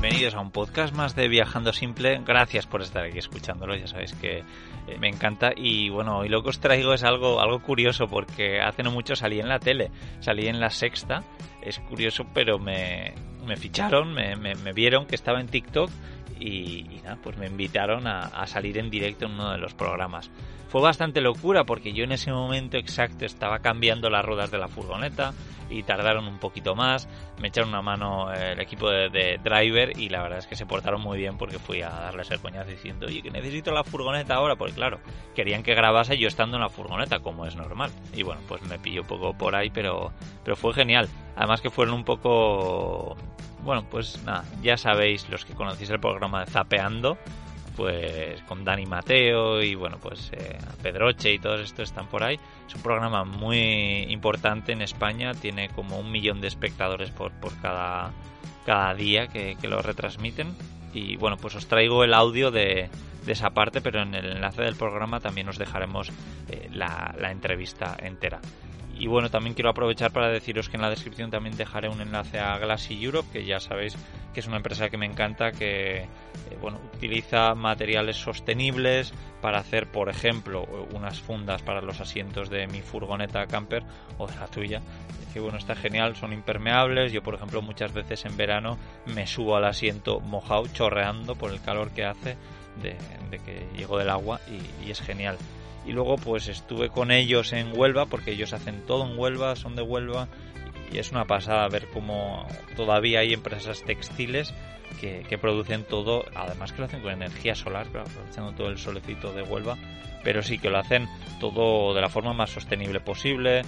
bienvenidos a un podcast más de Viajando Simple. Gracias por estar aquí escuchándolo, ya sabéis que eh, me encanta. Y bueno, hoy lo que os traigo es algo, algo curioso porque hace no mucho salí en la tele, salí en la sexta. Es curioso, pero me, me ficharon, me, me, me vieron que estaba en TikTok y, nada, pues me invitaron a salir en directo en uno de los programas. Fue bastante locura porque yo en ese momento exacto estaba cambiando las ruedas de la furgoneta y tardaron un poquito más. Me echaron una mano eh, el equipo de, driver y la verdad es que se portaron muy bien porque fui a darles el coñazo diciendo, oye, que necesito la furgoneta ahora, porque claro, querían que grabase yo estando en la furgoneta, como es normal. Y bueno, pues me pilló un poco por ahí, pero, pero fue genial. Además que fueron un poco... Bueno, pues nada, ya sabéis los que conocéis el programa de Zapeando, pues con Dani Mateo y bueno, pues eh, Pedroche y todos estos están por ahí. Es un programa muy importante en España, tiene como un millón de espectadores por, por cada, cada día que, que lo retransmiten. Y bueno, pues os traigo el audio de, de esa parte, pero en el enlace del programa también os dejaremos eh, la, la entrevista entera. Y bueno, también quiero aprovechar para deciros que en la descripción también dejaré un enlace a Glassy Europe, que ya sabéis que es una empresa que me encanta, que eh, bueno, utiliza materiales sostenibles para hacer, por ejemplo, unas fundas para los asientos de mi furgoneta camper o de la tuya. Que bueno, está genial, son impermeables. Yo, por ejemplo, muchas veces en verano me subo al asiento mojado, chorreando por el calor que hace de, que llego del agua y es genial y luego pues estuve con ellos en Huelva porque ellos hacen todo en Huelva, son de Huelva y es una pasada ver cómo todavía hay empresas textiles que, que producen todo, además que lo hacen con energía solar, aprovechando todo el solecito de Huelva, pero sí que lo hacen todo de la forma más sostenible posible,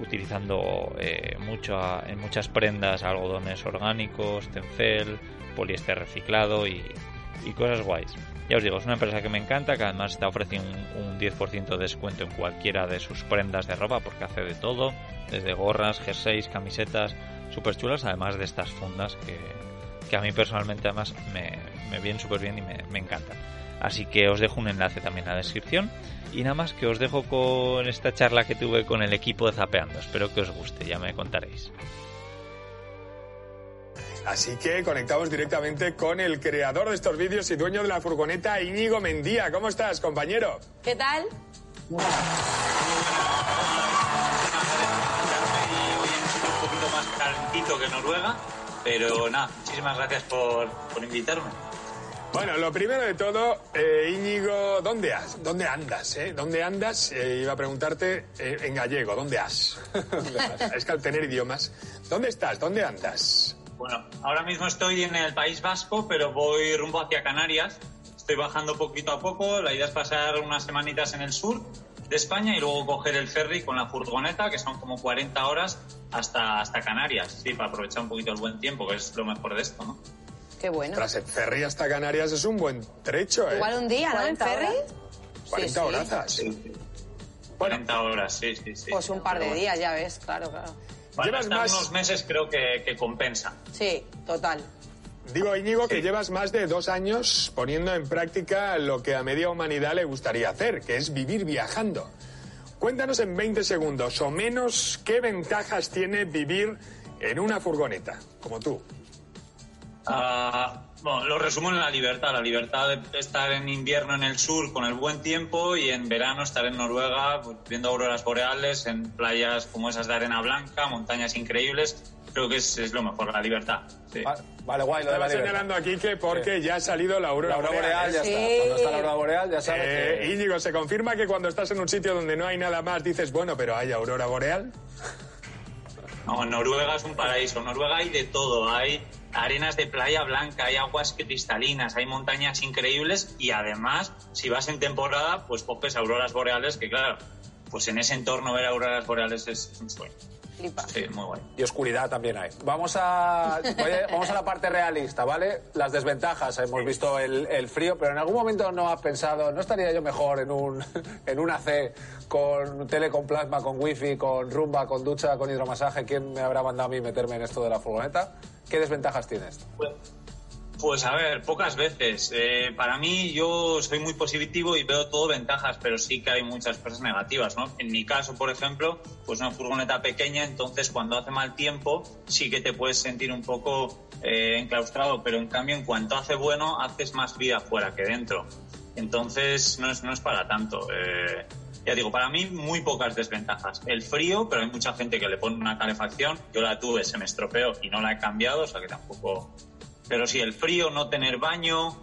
utilizando eh, en muchas prendas algodones orgánicos, tencel, poliéster reciclado y, y cosas guays. Ya os digo, es una empresa que me encanta, que además está ofreciendo un, un 10% de descuento en cualquiera de sus prendas de ropa, porque hace de todo, desde gorras, jerseys, camisetas, súper chulas, además de estas fundas que, que a mí personalmente además me, me vienen súper bien y me, me encantan. Así que os dejo un enlace también en la descripción. Y nada más que os dejo con esta charla que tuve con el equipo de Zapeando. Espero que os guste, ya me contaréis. Así que conectamos directamente con el creador de estos vídeos y dueño de la furgoneta, Íñigo Mendía. ¿Cómo estás, compañero? ¿Qué tal? un poquito más calentito que Noruega, pero nada, muchísimas gracias por, por invitarme. Bueno, lo primero de todo, eh, Íñigo, ¿dónde has? ¿Dónde andas? Eh? ¿Dónde andas? Eh, iba a preguntarte eh, en gallego, ¿dónde has? es que al tener idiomas, ¿dónde estás? ¿Dónde andas? Bueno, ahora mismo estoy en el País Vasco, pero voy rumbo hacia Canarias. Estoy bajando poquito a poco. La idea es pasar unas semanitas en el sur de España y luego coger el ferry con la furgoneta, que son como 40 horas, hasta, hasta Canarias. Sí, para aprovechar un poquito el buen tiempo, que es lo mejor de esto, ¿no? Qué bueno. Tras el ferry hasta Canarias es un buen trecho, ¿eh? Igual un día, ¿no? En 40 ferry. horas. 40 sí. horazas. Sí, sí. Bueno, 40 horas, sí, sí, sí. Pues un par de bueno. días, ya ves, claro, claro. Para Llevas estar más- unos meses creo que, que compensa. Sí, total. digo, Íñigo, que Sí. llevas más de dos años poniendo en práctica lo que a media humanidad le gustaría hacer, que es vivir viajando. Cuéntanos en 20 segundos o menos qué ventajas tiene vivir en una furgoneta, como tú. Ah, bueno, lo resumo en la libertad. La libertad de estar en invierno en el sur con el buen tiempo y en verano estar en Noruega pues, viendo auroras boreales en playas como esas de arena blanca, montañas increíbles. Creo que es, es lo mejor, la libertad. sí. Va- Vale, guay, lo de la señalando aquí que porque ya ha salido la aurora, La aurora boreal ya Sí. está. Cuando está la aurora boreal ya sabes Eh, que... Íñigo, ¿se confirma que cuando estás en un sitio donde no hay nada más dices, bueno, pero hay aurora boreal? No, Noruega es un paraíso. Noruega hay de todo. Hay arenas de playa blanca, hay aguas cristalinas, hay montañas increíbles y además, si vas en temporada, pues coges auroras boreales que, claro, pues en ese entorno ver auroras boreales es un sueño. Flipa. Sí, muy guay. Y oscuridad también hay. Vamos a, oye, vamos a la parte realista, ¿vale? Las desventajas. Hemos visto el, el frío, pero en algún momento no has pensado, ¿no estaría yo mejor en un, en un AC con tele con plasma, con wifi, con rumba, con ducha, con hidromasaje? ¿Quién me habrá mandado a mí meterme en esto de la furgoneta? ¿Qué desventajas tienes? Pues, Pues a ver, pocas veces. Eh, para mí yo soy muy positivo y veo todo ventajas, pero sí que hay muchas cosas negativas, ¿no? En mi caso, por ejemplo, pues una furgoneta pequeña, entonces cuando hace mal tiempo sí que te puedes sentir un poco eh, enclaustrado, pero en cambio en cuanto hace bueno haces más vida fuera que dentro. Entonces no es, no es para tanto. Eh, ya digo, para mí muy pocas desventajas. El frío, pero hay mucha gente que le pone una calefacción. Yo la tuve, se me estropeó y no la he cambiado, o sea que tampoco pero sí, el frío, no tener baño,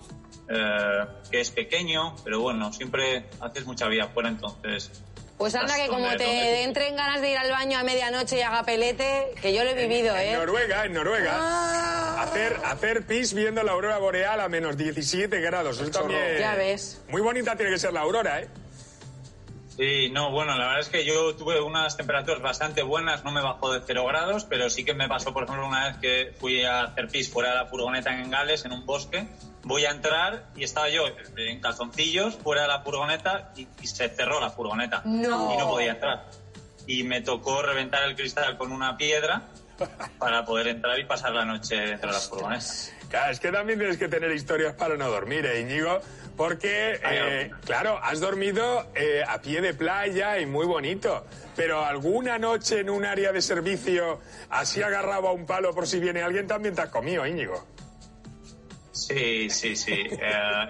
eh, que es pequeño, pero bueno, siempre haces mucha vida afuera, entonces... Pues anda que como te entren ganas de ir al baño a medianoche y haga pelete, que yo lo he vivido, en, ¿eh? En Noruega, en Noruega. Ah. Hacer, hacer pis viendo la aurora boreal a menos 17 grados. Eso también... Ya ves. Muy bonita tiene que ser la aurora, ¿eh? Sí, no, bueno, la verdad es que yo tuve unas temperaturas bastante buenas, no me bajó de cero grados, pero sí que me pasó, por ejemplo, una vez que fui a hacer pis fuera de la furgoneta en Gales, en un bosque, voy a entrar y estaba yo en calzoncillos fuera de la furgoneta y, y se cerró la furgoneta No. y no podía entrar. Y me tocó reventar el cristal con una piedra para poder entrar y pasar la noche dentro de la furgoneta. Claro, es que también tienes que tener historias para no dormir, ¿eh, Íñigo? Porque, eh, claro, has dormido eh, a pie de playa y muy bonito. Pero alguna noche en un área de servicio, así agarrado a un palo por si viene alguien, también te has comido, Íñigo. Sí, sí, sí. Eh,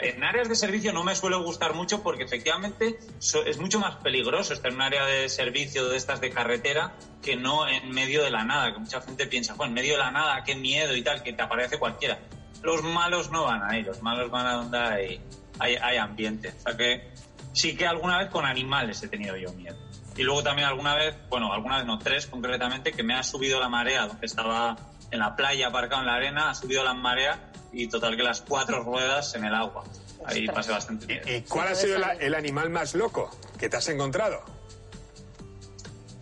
en áreas de servicio no me suele gustar mucho porque efectivamente so- es mucho más peligroso estar en un área de servicio de estas de carretera que no en medio de la nada, que mucha gente piensa, bueno, en medio de la nada, qué miedo y tal, que te aparece cualquiera. Los malos no van ahí, los malos van a donde hay, hay, hay ambiente. O sea que sí que alguna vez con animales he tenido yo miedo. Y luego también alguna vez, bueno, alguna vez no, tres concretamente, que me ha subido la marea, donde estaba en la playa aparcado en la arena, ha subido la marea y total que las cuatro ruedas en el agua. Ahí pasé bastante miedo. ¿Y cuál ha sido la- el animal más loco que te has encontrado?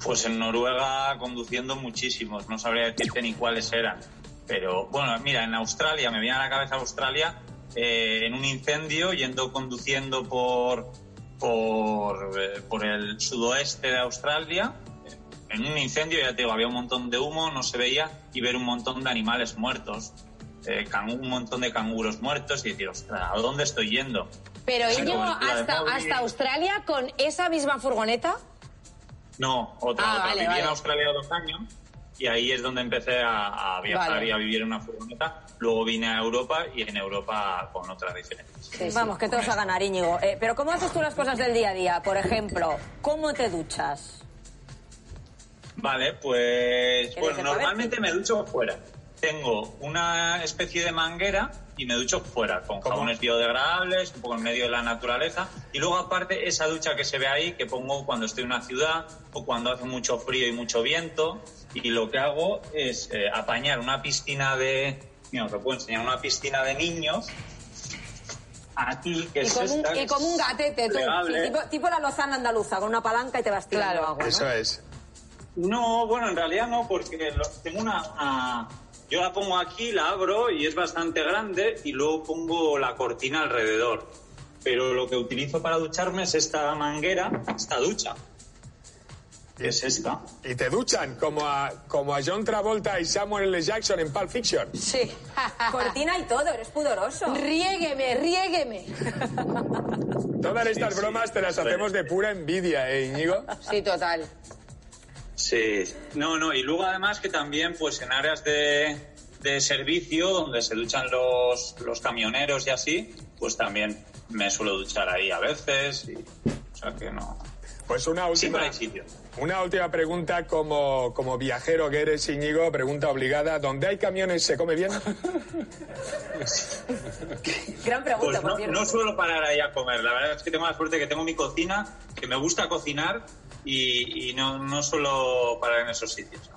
Pues en Noruega conduciendo muchísimos, no sabría decirte ni cuáles eran. Pero bueno, mira, en Australia, me viene a la cabeza Australia, eh, en un incendio, yendo conduciendo por, por, eh, por el sudoeste de Australia, en un incendio, ya te digo, había un montón de humo, no se veía, y ver un montón de animales muertos, eh, un montón de canguros muertos, y decir, ostras, ¿a dónde estoy yendo? Pero cobertura de hasta, hasta Australia con esa misma furgoneta. No, otra, Ah, otra. vale, Viví vale. en Australia dos años y ahí es donde empecé a, a viajar Vale. y a vivir en una furgoneta. Luego vine a Europa y en Europa con otra diferencia. Vamos, que te vas a ganar, Íñigo. Eh, pero ¿cómo haces tú las cosas del día a día? Por ejemplo, ¿cómo te duchas? Vale, pues ¿Quieres bueno, saber? normalmente me ducho fuera. Tengo una especie de manguera y me ducho fuera, con ¿Cómo? jabones biodegradables, un poco en medio de la naturaleza. Y luego aparte esa ducha que se ve ahí, que pongo cuando estoy en una ciudad o cuando hace mucho frío y mucho viento. Y lo que hago es eh, apañar una piscina de... Mira, os lo puedo enseñar, una piscina de niños. Aquí, que Y es como, un, esta, y como un gatete, tú. Tipo, tipo la lozana andaluza, con una palanca y te vas tirando Claro. agua, ¿no? Eso es. No, bueno, en realidad no, porque lo- tengo una... ah, yo la pongo aquí, la abro y es bastante grande y luego pongo la cortina alrededor. Pero lo que utilizo para ducharme es esta manguera, esta ducha. que Es esta. Y te duchan como a, como a John Travolta y Samuel L. Jackson en Pulp Fiction. Sí. Cortina y todo, eres pudoroso. Riégueme, riégueme. Todas estas bromas te las hacemos de pura envidia, ¿eh, Íñigo? Sí, total. Sí. No, no, y luego además que también pues en áreas de, de servicio donde se duchan los, los camioneros y así, pues también me suelo duchar ahí a veces. Y, o sea que no... Pues una última, Siempre hay sitio. una última pregunta como, como viajero que eres, Íñigo, pregunta obligada. ¿Dónde hay camiones se come bien? Gran pregunta, Pues por no, cierto. no suelo parar ahí a comer. La verdad es que tengo la suerte que tengo mi cocina, que me gusta cocinar y, y no, no suelo parar en esos sitios.